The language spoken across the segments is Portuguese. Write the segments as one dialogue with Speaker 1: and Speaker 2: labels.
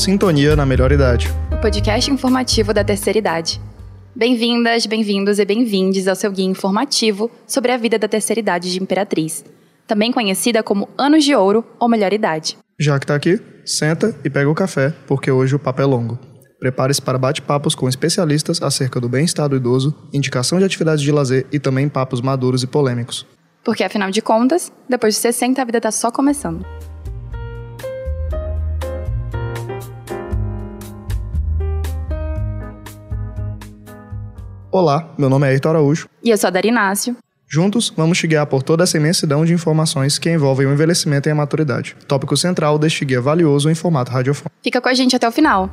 Speaker 1: Sintonia na Melhor Idade.
Speaker 2: O podcast informativo da terceira idade. Bem-vindas, bem-vindos e bem-vindes ao seu guia informativo sobre a vida da terceira idade de Imperatriz, também conhecida como Anos de Ouro ou Melhor Idade.
Speaker 1: Já que tá aqui, senta e pega o café, porque hoje o papo é longo. Prepare-se para bate-papos com especialistas acerca do bem-estar do idoso, indicação de atividades de lazer e também papos maduros e polêmicos.
Speaker 2: Porque, afinal de contas, depois de 60 a vida tá só começando.
Speaker 1: Olá, meu nome é Heitor Araújo.
Speaker 2: E eu sou a Dari Inácio.
Speaker 1: Juntos, vamos te guiar por toda essa imensidão de informações que envolvem o envelhecimento e a maturidade. Tópico central deste guia valioso em formato radiofônico.
Speaker 2: Fica com a gente até o final.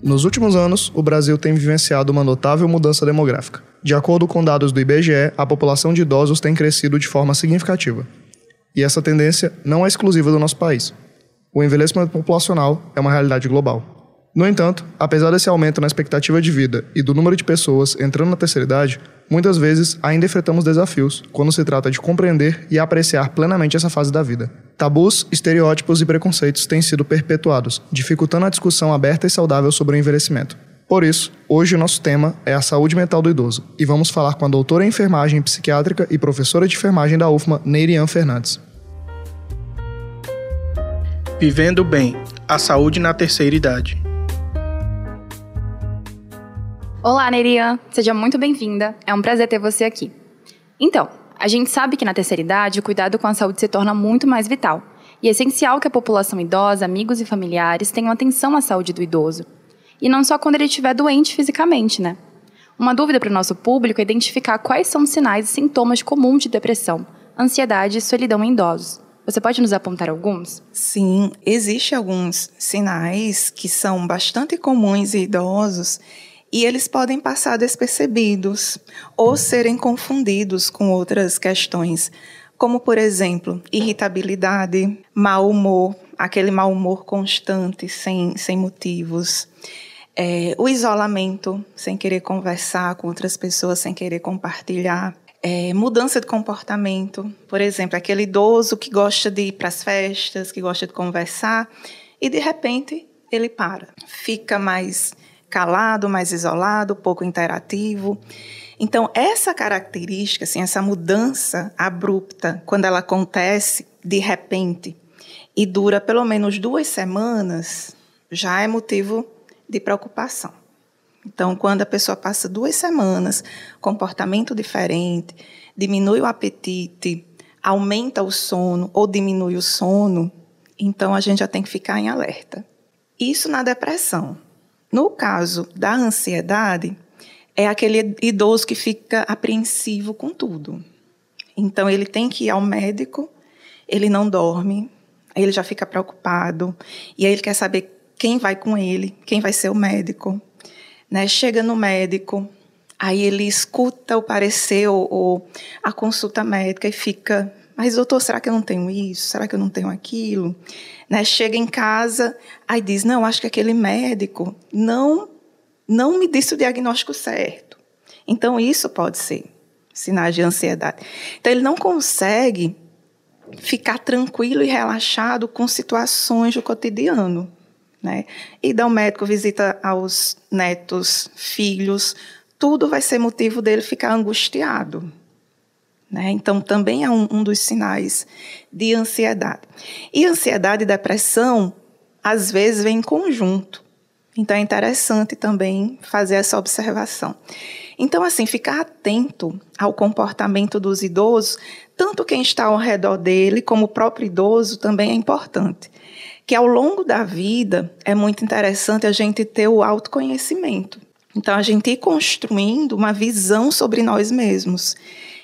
Speaker 1: Nos últimos anos, o Brasil tem vivenciado uma notável mudança demográfica. De acordo com dados do IBGE, a população de idosos tem crescido de forma significativa. E essa tendência não é exclusiva do nosso país o envelhecimento populacional é uma realidade global. No entanto, apesar desse aumento na expectativa de vida e do número de pessoas entrando na terceira idade, muitas vezes ainda enfrentamos desafios quando se trata de compreender e apreciar plenamente essa fase da vida. Tabus, estereótipos e preconceitos têm sido perpetuados, dificultando a discussão aberta e saudável sobre o envelhecimento. Por isso, hoje o nosso tema é a saúde mental do idoso e vamos falar com a doutora em enfermagem psiquiátrica e professora de enfermagem da UFMA, Neirian Fernandes.
Speaker 3: Vivendo Bem A Saúde na Terceira Idade.
Speaker 2: Olá, Nerian. Seja muito bem-vinda. É um prazer ter você aqui. Então, a gente sabe que na terceira idade o cuidado com a saúde se torna muito mais vital. E é essencial que a população idosa, amigos e familiares tenham atenção à saúde do idoso. E não só quando ele estiver doente fisicamente, né? Uma dúvida para o nosso público é identificar quais são os sinais e sintomas comuns de depressão, ansiedade e solidão em idosos. Você pode nos apontar alguns?
Speaker 4: Sim, existem alguns sinais que são bastante comuns em idosos e eles podem passar despercebidos ou serem confundidos com outras questões, como, por exemplo, irritabilidade, mau humor, aquele mau humor constante, sem, sem motivos. É, o isolamento, sem querer conversar com outras pessoas, sem querer compartilhar é, mudança de comportamento. Por exemplo, aquele idoso que gosta de ir para as festas, que gosta de conversar, e de repente ele para, fica mais calado, mais isolado, pouco interativo. Então, essa característica, assim, essa mudança abrupta, quando ela acontece de repente e dura pelo menos duas semanas, já é motivo de preocupação. Então, quando a pessoa passa duas semanas, comportamento diferente, diminui o apetite, aumenta o sono ou diminui o sono, então a gente já tem que ficar em alerta. Isso na depressão. No caso da ansiedade, é aquele idoso que fica apreensivo com tudo. Então ele tem que ir ao médico, ele não dorme, ele já fica preocupado, e aí ele quer saber quem vai com ele, quem vai ser o médico né? Chega no médico, aí ele escuta o parecer ou, ou a consulta médica e fica, mas doutor, será que eu não tenho isso? Será que eu não tenho aquilo? Né? Chega em casa, aí diz, não, acho que aquele médico não não me disse o diagnóstico certo. Então isso pode ser sinais de ansiedade. Então ele não consegue ficar tranquilo e relaxado com situações do cotidiano. Né? E dá um médico, visita aos netos, filhos, tudo vai ser motivo dele ficar angustiado. Né? Então, também é um, um dos sinais de ansiedade. E ansiedade e depressão, às vezes, vem em conjunto. Então, é interessante também fazer essa observação. Então, assim, ficar atento ao comportamento dos idosos, tanto quem está ao redor dele, como o próprio idoso, também é importante que ao longo da vida é muito interessante a gente ter o autoconhecimento. Então, a gente ir construindo uma visão sobre nós mesmos,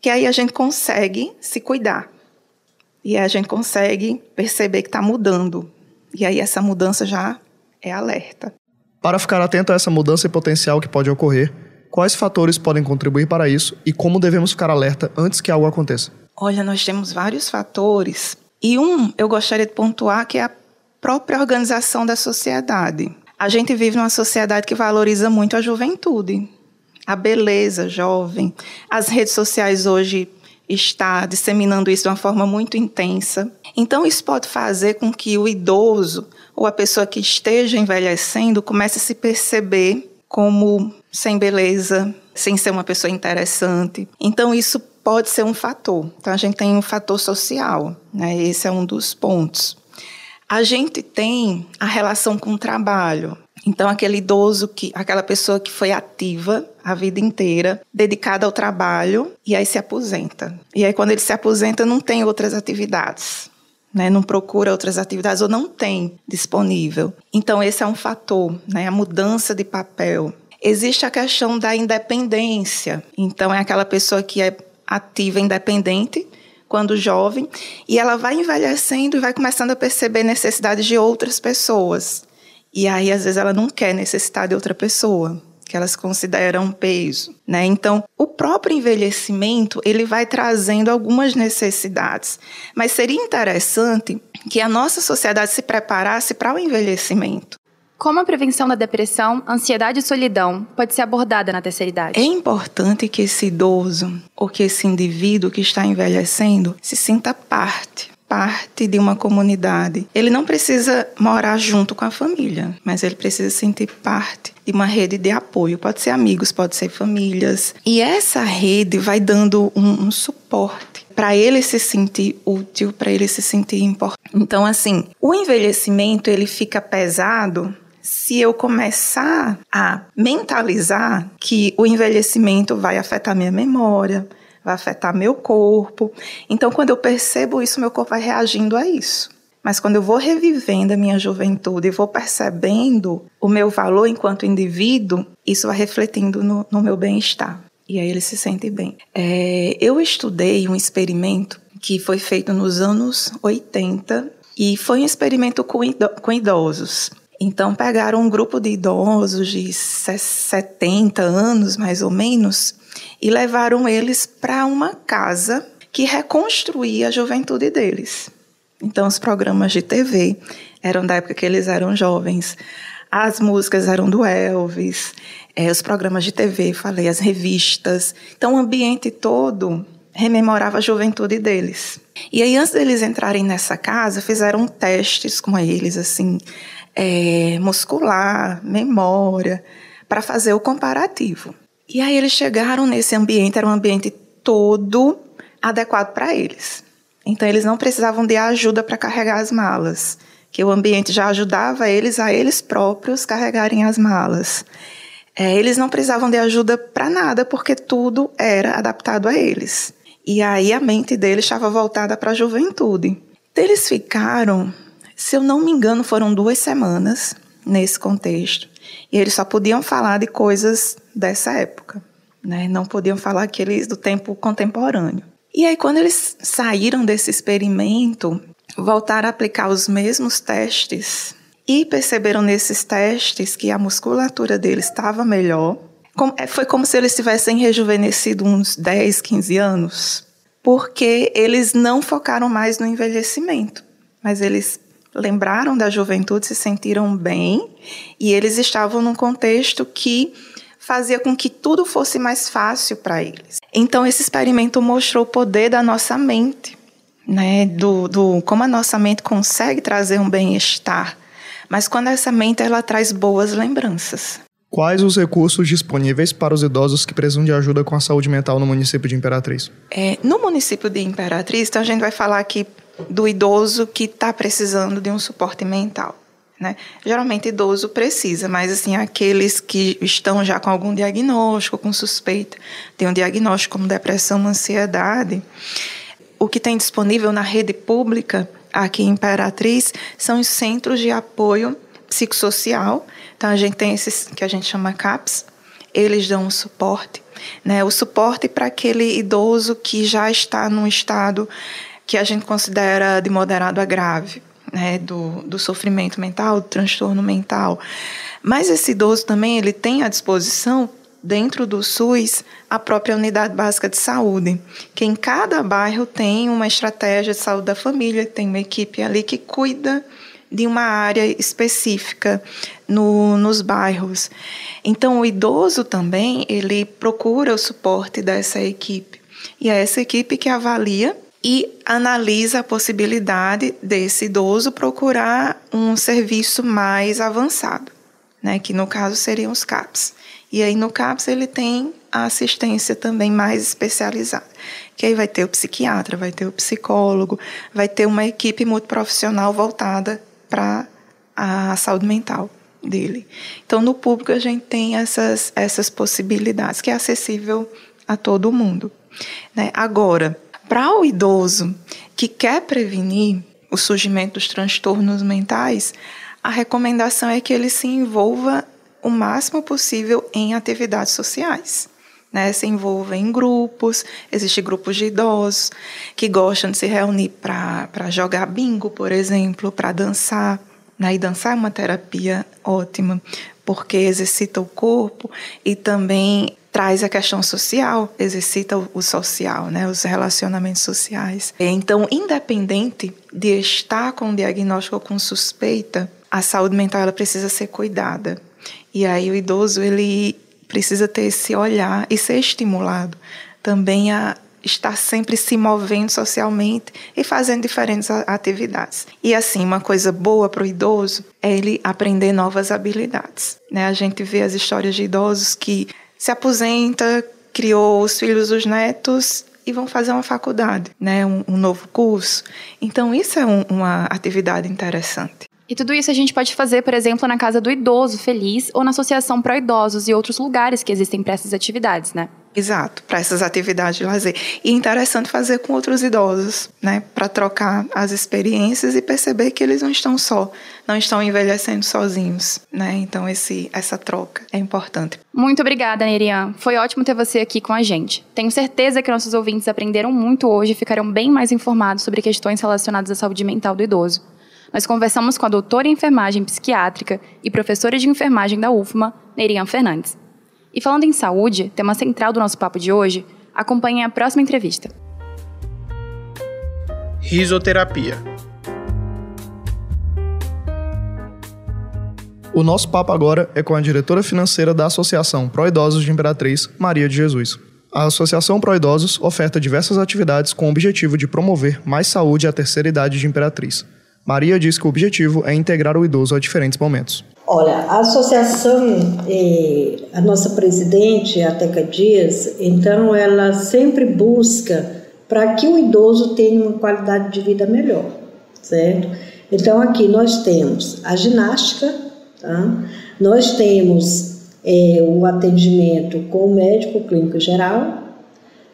Speaker 4: que aí a gente consegue se cuidar. E aí a gente consegue perceber que está mudando. E aí essa mudança já é alerta.
Speaker 1: Para ficar atento a essa mudança e potencial que pode ocorrer, quais fatores podem contribuir para isso e como devemos ficar alerta antes que algo aconteça?
Speaker 4: Olha, nós temos vários fatores. E um eu gostaria de pontuar que é a própria organização da sociedade. A gente vive numa sociedade que valoriza muito a juventude, a beleza jovem. As redes sociais hoje está disseminando isso de uma forma muito intensa. Então, isso pode fazer com que o idoso ou a pessoa que esteja envelhecendo comece a se perceber como sem beleza, sem ser uma pessoa interessante. Então, isso pode ser um fator. Então, a gente tem um fator social, né? esse é um dos pontos. A gente tem a relação com o trabalho. Então, aquele idoso, que, aquela pessoa que foi ativa a vida inteira, dedicada ao trabalho, e aí se aposenta. E aí, quando ele se aposenta, não tem outras atividades. Né, não procura outras atividades ou não tem disponível. Então, esse é um fator, né, a mudança de papel. Existe a questão da independência. Então, é aquela pessoa que é ativa, independente, quando jovem, e ela vai envelhecendo e vai começando a perceber necessidades de outras pessoas. E aí, às vezes, ela não quer necessitar de outra pessoa, que elas consideram um peso, né? Então, o próprio envelhecimento, ele vai trazendo algumas necessidades. Mas seria interessante que a nossa sociedade se preparasse para o envelhecimento.
Speaker 2: Como a prevenção da depressão, ansiedade e solidão pode ser abordada na terceira idade?
Speaker 4: É importante que esse idoso ou que esse indivíduo que está envelhecendo se sinta parte parte de uma comunidade. Ele não precisa morar junto com a família, mas ele precisa sentir parte de uma rede de apoio. Pode ser amigos, pode ser famílias. E essa rede vai dando um, um suporte para ele se sentir útil, para ele se sentir importante. Então, assim, o envelhecimento ele fica pesado se eu começar a mentalizar que o envelhecimento vai afetar minha memória, vai afetar meu corpo. Então, quando eu percebo isso, meu corpo vai reagindo a isso. Mas quando eu vou revivendo a minha juventude e vou percebendo o meu valor enquanto indivíduo, isso vai refletindo no, no meu bem-estar. E aí ele se sente bem. É, eu estudei um experimento que foi feito nos anos 80 e foi um experimento com, com idosos. Então pegaram um grupo de idosos de 70 anos, mais ou menos, e levaram eles para uma casa que reconstruía a juventude deles. Então, os programas de TV eram da época que eles eram jovens. As músicas eram do Elvis, é, os programas de TV, falei, as revistas. Então, o ambiente todo rememorava a juventude deles. E aí, antes deles entrarem nessa casa, fizeram testes com eles, assim, é, muscular, memória, para fazer o comparativo. E aí eles chegaram nesse ambiente, era um ambiente todo adequado para eles. Então eles não precisavam de ajuda para carregar as malas, que o ambiente já ajudava eles a eles próprios carregarem as malas. É, eles não precisavam de ajuda para nada, porque tudo era adaptado a eles. E aí a mente deles estava voltada para a juventude. Eles ficaram, se eu não me engano, foram duas semanas nesse contexto. E eles só podiam falar de coisas dessa época, né? Não podiam falar aqueles do tempo contemporâneo. E aí, quando eles saíram desse experimento, voltaram a aplicar os mesmos testes e perceberam nesses testes que a musculatura deles estava melhor. É, foi como se eles tivessem rejuvenescido uns 10, 15 anos, porque eles não focaram mais no envelhecimento, mas eles lembraram da juventude, se sentiram bem e eles estavam num contexto que fazia com que tudo fosse mais fácil para eles. Então esse experimento mostrou o poder da nossa mente, né, do, do como a nossa mente consegue trazer um bem-estar, mas quando essa mente ela traz boas lembranças.
Speaker 1: Quais os recursos disponíveis para os idosos que precisam de ajuda com a saúde mental no município de Imperatriz?
Speaker 4: É, no município de Imperatriz, então a gente vai falar aqui do idoso que está precisando de um suporte mental. Né? Geralmente idoso precisa, mas assim aqueles que estão já com algum diagnóstico, com suspeita, tem um diagnóstico como depressão, ansiedade, o que tem disponível na rede pública aqui em Imperatriz são os centros de apoio psicossocial. Então a gente tem esses que a gente chama CAPS, eles dão um suporte, né? O suporte para aquele idoso que já está num estado que a gente considera de moderado a grave, né, do, do sofrimento mental, do transtorno mental. Mas esse idoso também ele tem à disposição dentro do SUS a própria unidade básica de saúde, que em cada bairro tem uma estratégia de saúde da família, tem uma equipe ali que cuida de uma área específica no, nos bairros. Então, o idoso também ele procura o suporte dessa equipe. E é essa equipe que avalia e analisa a possibilidade desse idoso procurar um serviço mais avançado, né, que no caso seriam os CAPs. E aí no CAPS ele tem a assistência também mais especializada, que aí vai ter o psiquiatra, vai ter o psicólogo, vai ter uma equipe multiprofissional voltada para a saúde mental dele. Então no público a gente tem essas essas possibilidades que é acessível a todo mundo. Né? Agora, para o idoso que quer prevenir o surgimento dos transtornos mentais, a recomendação é que ele se envolva o máximo possível em atividades sociais. Né, se envolva em grupos, existem grupos de idosos que gostam de se reunir para jogar bingo, por exemplo, para dançar. Né, e dançar é uma terapia ótima, porque exercita o corpo e também traz a questão social, exercita o social, né, os relacionamentos sociais. Então, independente de estar com diagnóstico ou com suspeita, a saúde mental ela precisa ser cuidada. E aí o idoso ele precisa ter esse olhar e ser estimulado também a estar sempre se movendo socialmente e fazendo diferentes atividades. E assim, uma coisa boa para o idoso é ele aprender novas habilidades. Né? A gente vê as histórias de idosos que se aposenta, criou os filhos, os netos e vão fazer uma faculdade, né, um, um novo curso. Então isso é um, uma atividade interessante.
Speaker 2: E tudo isso a gente pode fazer, por exemplo, na Casa do Idoso Feliz ou na Associação Pró Idosos e outros lugares que existem para essas atividades, né?
Speaker 4: Exato, para essas atividades de lazer. E interessante fazer com outros idosos, né? Para trocar as experiências e perceber que eles não estão só, não estão envelhecendo sozinhos, né? Então esse, essa troca é importante.
Speaker 2: Muito obrigada, Nerian. Foi ótimo ter você aqui com a gente. Tenho certeza que nossos ouvintes aprenderam muito hoje e ficarão bem mais informados sobre questões relacionadas à saúde mental do idoso. Nós conversamos com a doutora em enfermagem psiquiátrica e professora de enfermagem da UFMA, Nerian Fernandes. E falando em saúde, tema central do nosso papo de hoje, acompanhe a próxima entrevista.
Speaker 3: Risoterapia.
Speaker 1: O nosso papo agora é com a diretora financeira da Associação Pró Idosos de Imperatriz, Maria de Jesus. A Associação Pró Idosos oferta diversas atividades com o objetivo de promover mais saúde à terceira idade de Imperatriz. Maria diz que o objetivo é integrar o idoso a diferentes momentos.
Speaker 5: Olha, a associação, eh, a nossa presidente, a Teca Dias, então ela sempre busca para que o idoso tenha uma qualidade de vida melhor, certo? Então aqui nós temos a ginástica, tá? nós temos eh, o atendimento com o médico clínico geral,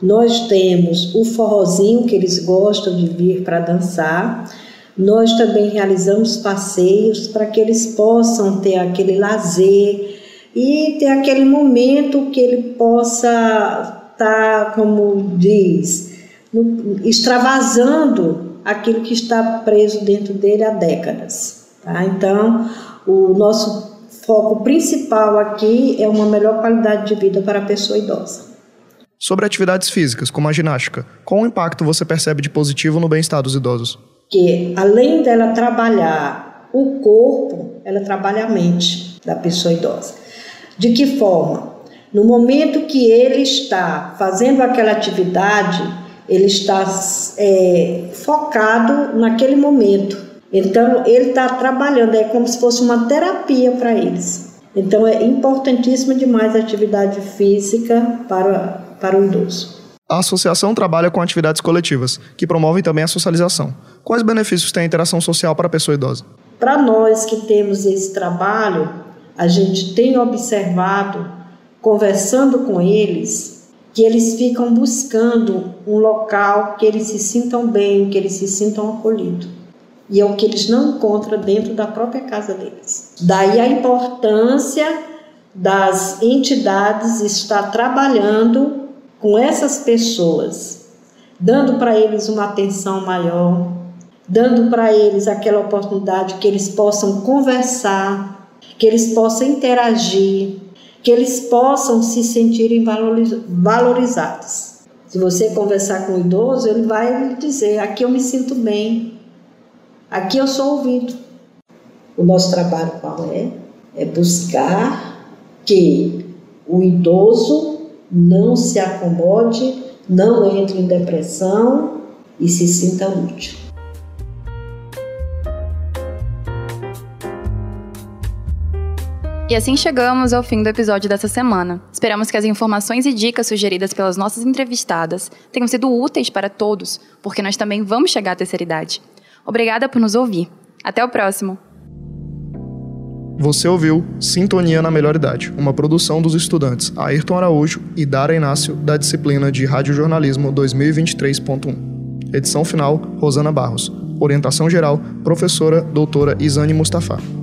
Speaker 5: nós temos o forrozinho que eles gostam de vir para dançar, nós também realizamos passeios para que eles possam ter aquele lazer e ter aquele momento que ele possa estar, tá, como diz, extravasando aquilo que está preso dentro dele há décadas. Tá? Então, o nosso foco principal aqui é uma melhor qualidade de vida para a pessoa idosa.
Speaker 1: Sobre atividades físicas, como a ginástica, qual o impacto você percebe de positivo no bem-estar dos idosos?
Speaker 5: Que além dela trabalhar o corpo, ela trabalha a mente da pessoa idosa. De que forma? No momento que ele está fazendo aquela atividade, ele está é, focado naquele momento. Então, ele está trabalhando, é como se fosse uma terapia para eles. Então, é importantíssima demais a atividade física para, para o idoso.
Speaker 1: A associação trabalha com atividades coletivas, que promovem também a socialização. Quais benefícios tem a interação social para a pessoa idosa?
Speaker 5: Para nós que temos esse trabalho, a gente tem observado, conversando com eles, que eles ficam buscando um local que eles se sintam bem, que eles se sintam acolhidos. E é o que eles não encontram dentro da própria casa deles. Daí a importância das entidades estar trabalhando com essas pessoas, dando para eles uma atenção maior, dando para eles aquela oportunidade que eles possam conversar, que eles possam interagir, que eles possam se sentirem valorizados. Se você conversar com o idoso, ele vai dizer: aqui eu me sinto bem, aqui eu sou ouvido. O nosso trabalho qual é? É buscar que o idoso não se acomode não entre em depressão e se sinta útil.
Speaker 2: E assim chegamos ao fim do episódio dessa semana. Esperamos que as informações e dicas sugeridas pelas nossas entrevistadas tenham sido úteis para todos, porque nós também vamos chegar à terceira idade. Obrigada por nos ouvir. Até o próximo!
Speaker 1: Você ouviu Sintonia na Melhor Idade, uma produção dos estudantes Ayrton Araújo e Dara Inácio da disciplina de Radiojornalismo 2023.1. Edição final, Rosana Barros. Orientação geral, professora doutora Isane Mustafa.